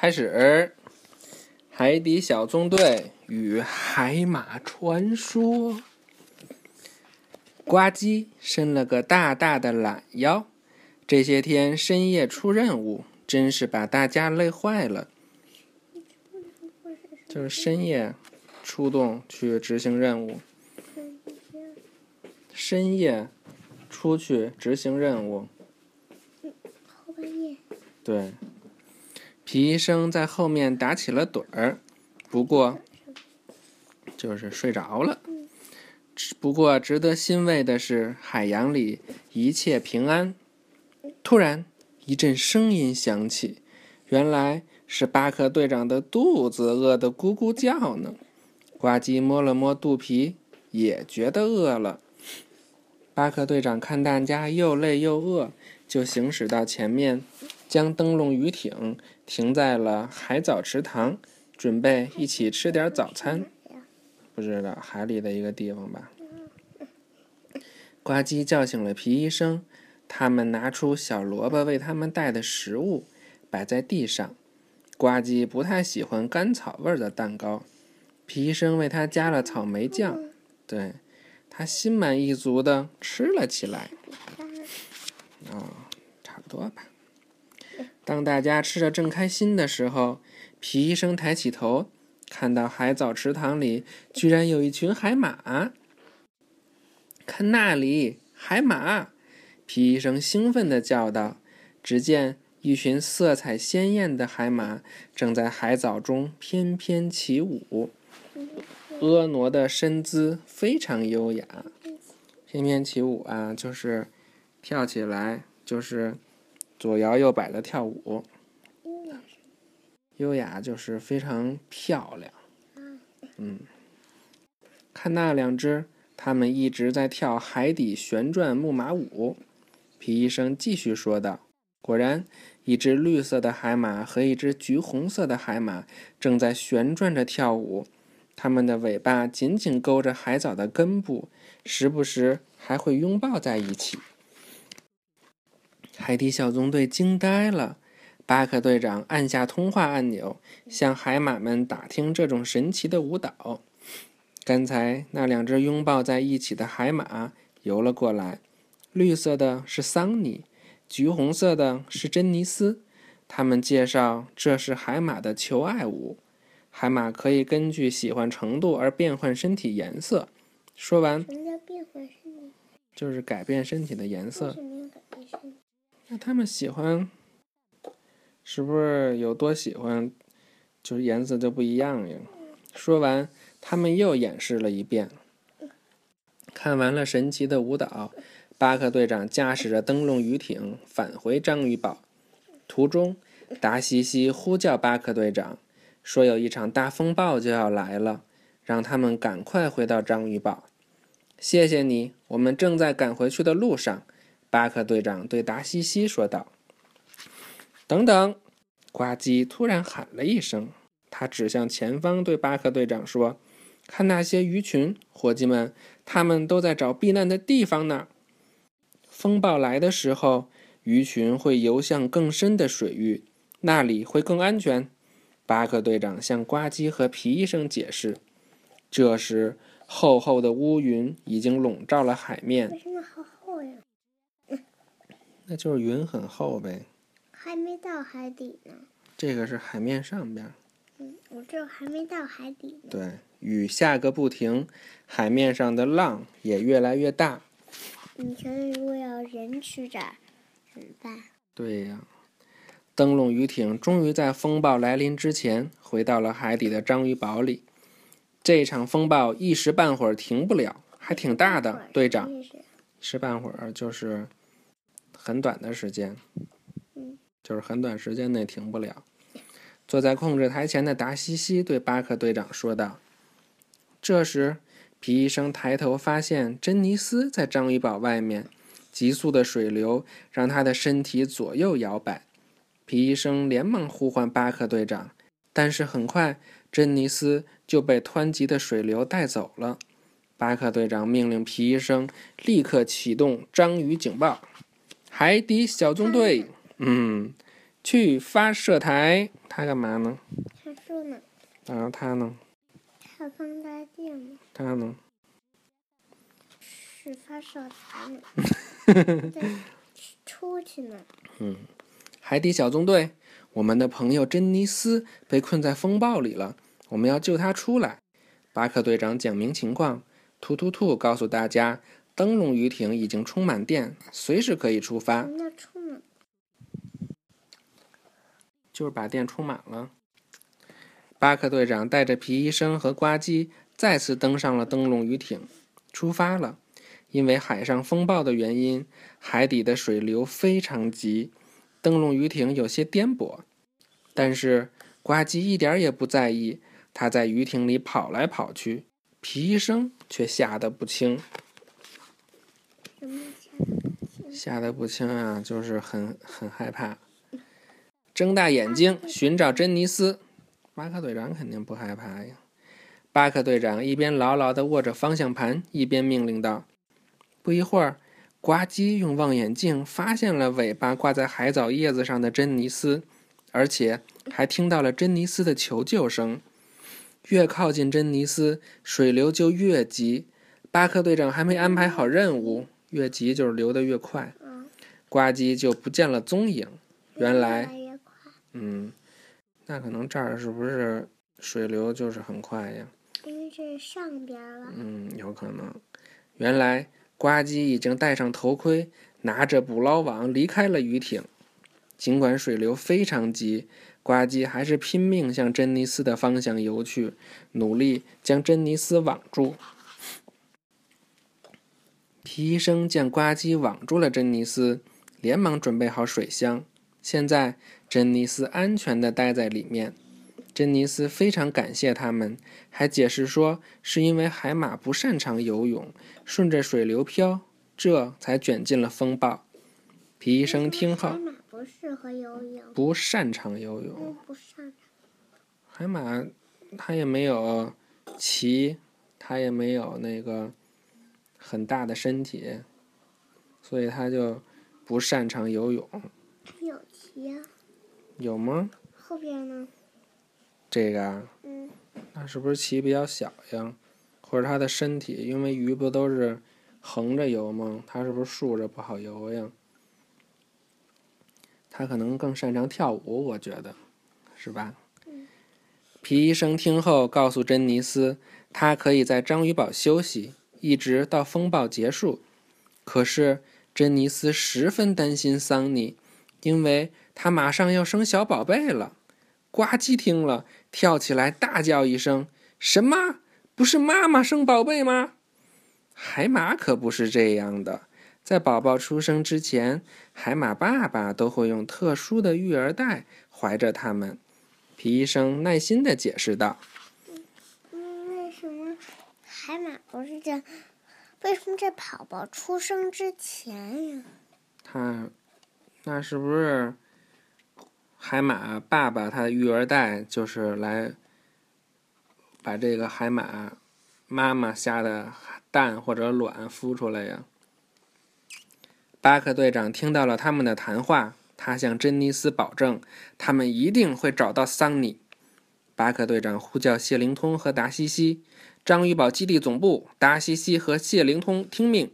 开始，海底小纵队与海马传说。呱唧伸了个大大的懒腰，这些天深夜出任务，真是把大家累坏了。就是深夜出动去执行任务，深夜出去执行任务。后半夜。对。皮医生在后面打起了盹儿，不过就是睡着了。不过值得欣慰的是，海洋里一切平安。突然，一阵声音响起，原来是巴克队长的肚子饿得咕咕叫呢。呱唧摸了摸肚皮，也觉得饿了。巴克队长看大家又累又饿，就行驶到前面。将灯笼鱼艇停在了海藻池塘，准备一起吃点早餐。不知道海里的一个地方吧。呱唧叫醒了皮医生，他们拿出小萝卜为他们带的食物，摆在地上。呱唧不太喜欢甘草味的蛋糕，皮医生为他加了草莓酱，对他心满意足的吃了起来。哦，差不多吧。当大家吃着正开心的时候，皮医生抬起头，看到海藻池塘里居然有一群海马。看那里，海马！皮医生兴奋地叫道。只见一群色彩鲜艳的海马正在海藻中翩翩起舞，婀娜的身姿非常优雅。翩翩起舞啊，就是跳起来，就是。左摇右摆的跳舞，优雅就是非常漂亮。嗯，看那两只，它们一直在跳海底旋转木马舞。皮医生继续说道：“果然，一只绿色的海马和一只橘红色的海马正在旋转着跳舞，它们的尾巴紧紧勾着海藻的根部，时不时还会拥抱在一起。”海底小纵队惊呆了，巴克队长按下通话按钮，向海马们打听这种神奇的舞蹈。刚才那两只拥抱在一起的海马游了过来，绿色的是桑尼，橘红色的是珍妮斯。他们介绍这是海马的求爱舞，海马可以根据喜欢程度而变换身体颜色。说完，什么叫变换身体？就是改变身体的颜色。那他们喜欢，是不是有多喜欢，就是颜色就不一样呀？说完，他们又演示了一遍。看完了神奇的舞蹈，巴克队长驾驶着灯笼鱼艇返回章鱼堡。途中，达西西呼叫巴克队长，说有一场大风暴就要来了，让他们赶快回到章鱼堡。谢谢你，我们正在赶回去的路上。巴克队长对达西西说道：“等等！”呱唧突然喊了一声，他指向前方，对巴克队长说：“看那些鱼群，伙计们，他们都在找避难的地方呢。风暴来的时候，鱼群会游向更深的水域，那里会更安全。”巴克队长向呱唧和皮医生解释。这时，厚厚的乌云已经笼罩了海面。为什么好厚呀？那就是云很厚呗，还没到海底呢。这个是海面上边。嗯，我这还没到海底呢。对，雨下个不停，海面上的浪也越来越大。你说如果要人去这儿怎么办？对呀，灯笼鱼艇终于在风暴来临之前回到了海底的章鱼堡里。这场风暴一时半会儿停不了，还挺大的，队长。一时半会儿就是。很短的时间，就是很短时间内停不了。坐在控制台前的达西西对巴克队长说道。这时，皮医生抬头发现珍妮斯在章鱼堡外面，急速的水流让他的身体左右摇摆。皮医生连忙呼唤巴克队长，但是很快珍妮斯就被湍急的水流带走了。巴克队长命令皮医生立刻启动章鱼警报。海底小纵队，嗯，去发射台。他干嘛呢？看书呢。然后他呢？看放大镜呢。他呢？是发射台 出去呢。嗯，海底小纵队，我们的朋友珍妮斯被困在风暴里了，我们要救她出来。巴克队长讲明情况。突突兔告诉大家，灯笼鱼艇已经充满电，随时可以出发。什么叫充满？就是把电充满了。巴克队长带着皮医生和呱唧再次登上了灯笼鱼艇，出发了。因为海上风暴的原因，海底的水流非常急，灯笼鱼艇有些颠簸。但是呱唧一点也不在意，他在鱼艇里跑来跑去。皮医生却吓得不轻。吓得不轻？啊，就是很很害怕，睁大眼睛寻找珍妮斯。巴克队长肯定不害怕呀。巴克队长一边牢牢地握着方向盘，一边命令道。不一会儿，呱唧用望远镜发现了尾巴挂在海藻叶子上的珍妮斯，而且还听到了珍妮斯的求救声。越靠近珍妮斯，水流就越急。巴克队长还没安排好任务，越急就是流得越快。呱唧就不见了踪影。原来，嗯，那可能这儿是不是水流就是很快呀？因为这是上边了。嗯，有可能。原来。呱唧已经戴上头盔，拿着捕捞网离开了鱼艇。尽管水流非常急，呱唧还是拼命向珍妮斯的方向游去，努力将珍妮斯网住。皮医生见呱唧网住了珍妮斯，连忙准备好水箱。现在，珍妮斯安全地待在里面。珍妮斯非常感谢他们，还解释说是因为海马不擅长游泳，顺着水流漂，这才卷进了风暴。皮医生听后，海马不适合游泳，不擅长游泳。不擅长。海马，它也没有鳍，它也没有那个很大的身体，所以他就不擅长游泳。有鳍啊？有吗？后边呢？这个啊，嗯，那是不是鳍比较小呀？或者他的身体，因为鱼不都是横着游吗？他是不是竖着不好游呀？他可能更擅长跳舞，我觉得，是吧？皮医生听后告诉珍妮斯，他可以在章鱼堡休息，一直到风暴结束。可是珍妮斯十分担心桑尼，因为他马上要生小宝贝了。呱唧听了。跳起来，大叫一声：“什么？不是妈妈生宝贝吗？”海马可不是这样的，在宝宝出生之前，海马爸爸都会用特殊的育儿袋怀着他们。皮医生耐心的解释道：“嗯，为什么海马不是在？为什么在宝宝出生之前呀？”他，那是不是？海马爸爸他的育儿袋就是来把这个海马妈妈下的蛋或者卵孵出来呀。巴克队长听到了他们的谈话，他向珍妮斯保证，他们一定会找到桑尼。巴克队长呼叫谢灵通和达西西，章鱼堡基地总部，达西西和谢灵通听命。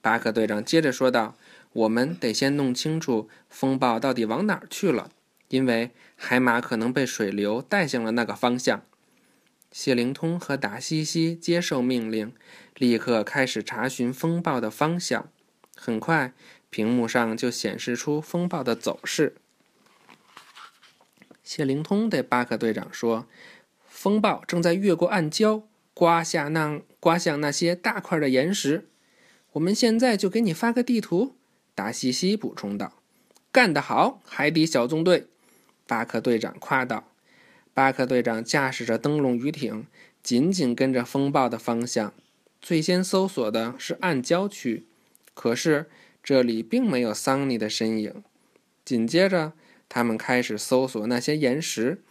巴克队长接着说道：“我们得先弄清楚风暴到底往哪儿去了。”因为海马可能被水流带向了那个方向，谢灵通和达西西接受命令，立刻开始查询风暴的方向。很快，屏幕上就显示出风暴的走势。谢灵通对巴克队长说：“风暴正在越过暗礁，刮下那刮向那些大块的岩石。我们现在就给你发个地图。”达西西补充道：“干得好，海底小纵队！”巴克队长夸道：“巴克队长驾驶着灯笼鱼艇，紧紧跟着风暴的方向。最先搜索的是暗礁区，可是这里并没有桑尼的身影。紧接着，他们开始搜索那些岩石，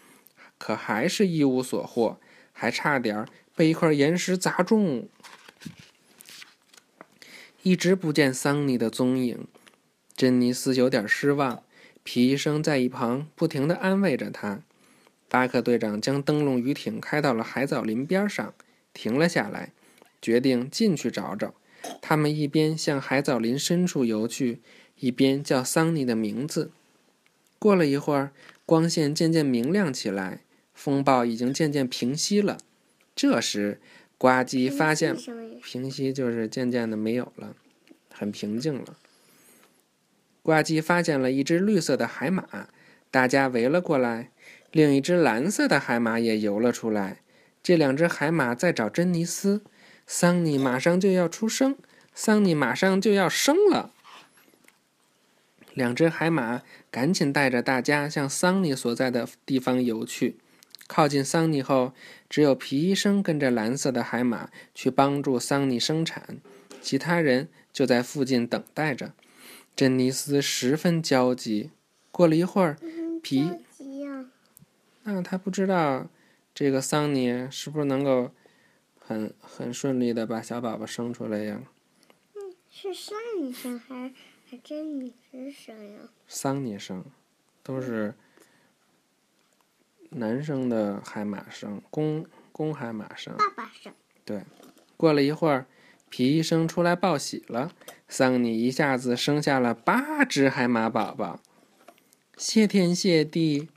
可还是一无所获，还差点被一块岩石砸中。一直不见桑尼的踪影，珍妮斯有点失望。”皮医生在一旁不停地安慰着他。巴克队长将灯笼鱼艇开到了海藻林边上，停了下来，决定进去找找。他们一边向海藻林深处游去，一边叫桑尼的名字。过了一会儿，光线渐渐明亮起来，风暴已经渐渐平息了。这时，呱唧发现平息就是渐渐的没有了，很平静了。呱唧发现了一只绿色的海马，大家围了过来。另一只蓝色的海马也游了出来。这两只海马在找珍妮斯。桑尼马上就要出生，桑尼马上就要生了。两只海马赶紧带着大家向桑尼所在的地方游去。靠近桑尼后，只有皮医生跟着蓝色的海马去帮助桑尼生产，其他人就在附近等待着。珍妮斯十分焦急。过了一会儿，皮。那他不知道，这个桑尼是不是能够很很顺利的把小宝宝生出来呀？嗯，是桑尼生还是还珍妮斯生呀？桑尼生，都是男生的海马声，公公海马声。爸爸声。对，过了一会儿，皮医生出来报喜了，桑尼一下子生下了八只海马宝宝。谢天谢地。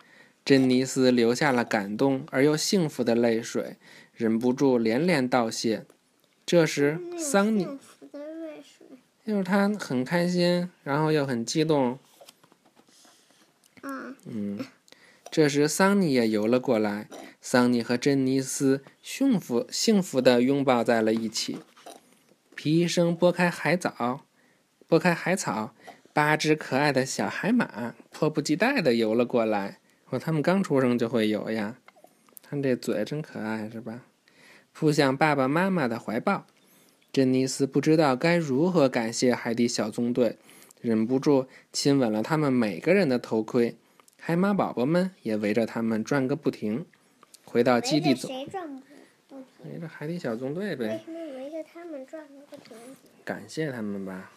珍妮斯流下了感动而又幸福的泪水，忍不住连连道谢。这时，桑尼，就是他很开心，然后又很激动。嗯，这时桑尼也游了过来，桑尼和珍妮斯幸福幸福的拥抱在了一起。皮医生拨开海藻，拨开海草，八只可爱的小海马迫不及待的游了过来。哦，他们刚出生就会游呀，看这嘴真可爱，是吧？扑向爸爸妈妈的怀抱。珍妮斯不知道该如何感谢海底小纵队，忍不住亲吻了他们每个人的头盔。海马宝宝们也围着他们转个不停。回到基地总，谁转不停？围着海底小纵队呗。为什么围着他们转个不停？感谢他们吧。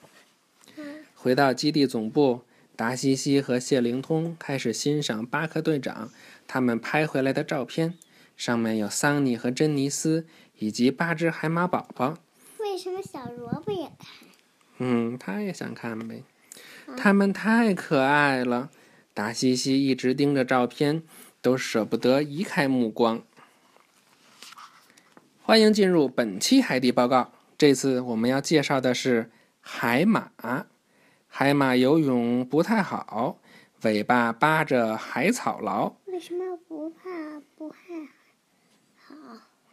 回到基地总部。达西西和谢灵通开始欣赏巴克队长他们拍回来的照片，上面有桑尼和珍妮斯以及八只海马宝宝。为什么小萝卜也看？嗯，他也想看呗。他们太可爱了，达西西一直盯着照片，都舍不得移开目光。欢迎进入本期海底报告，这次我们要介绍的是海马。海马游泳不太好，尾巴扒着海草牢。为什么不怕不害好？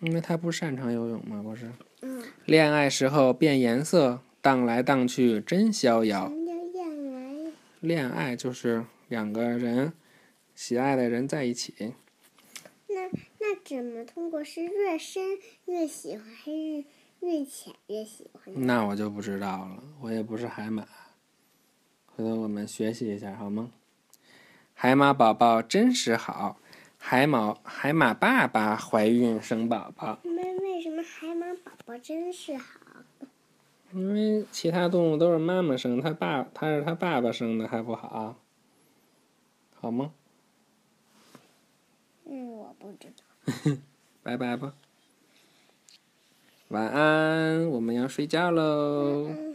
因为它不擅长游泳嘛，不是？嗯。恋爱时候变颜色，荡来荡去真逍遥。什么叫恋爱？恋爱就是两个人喜爱的人在一起。那那怎么通过？是越深越喜欢，还是越浅越喜欢？那我就不知道了，我也不是海马。回头我们学习一下好吗？海马宝宝真是好，海马海马爸爸怀孕生宝宝。为为什么海马宝宝真是好？因为其他动物都是妈妈生，他爸他是他爸爸生的还不好，好吗？嗯，我不知道。拜拜吧，晚安，我们要睡觉喽。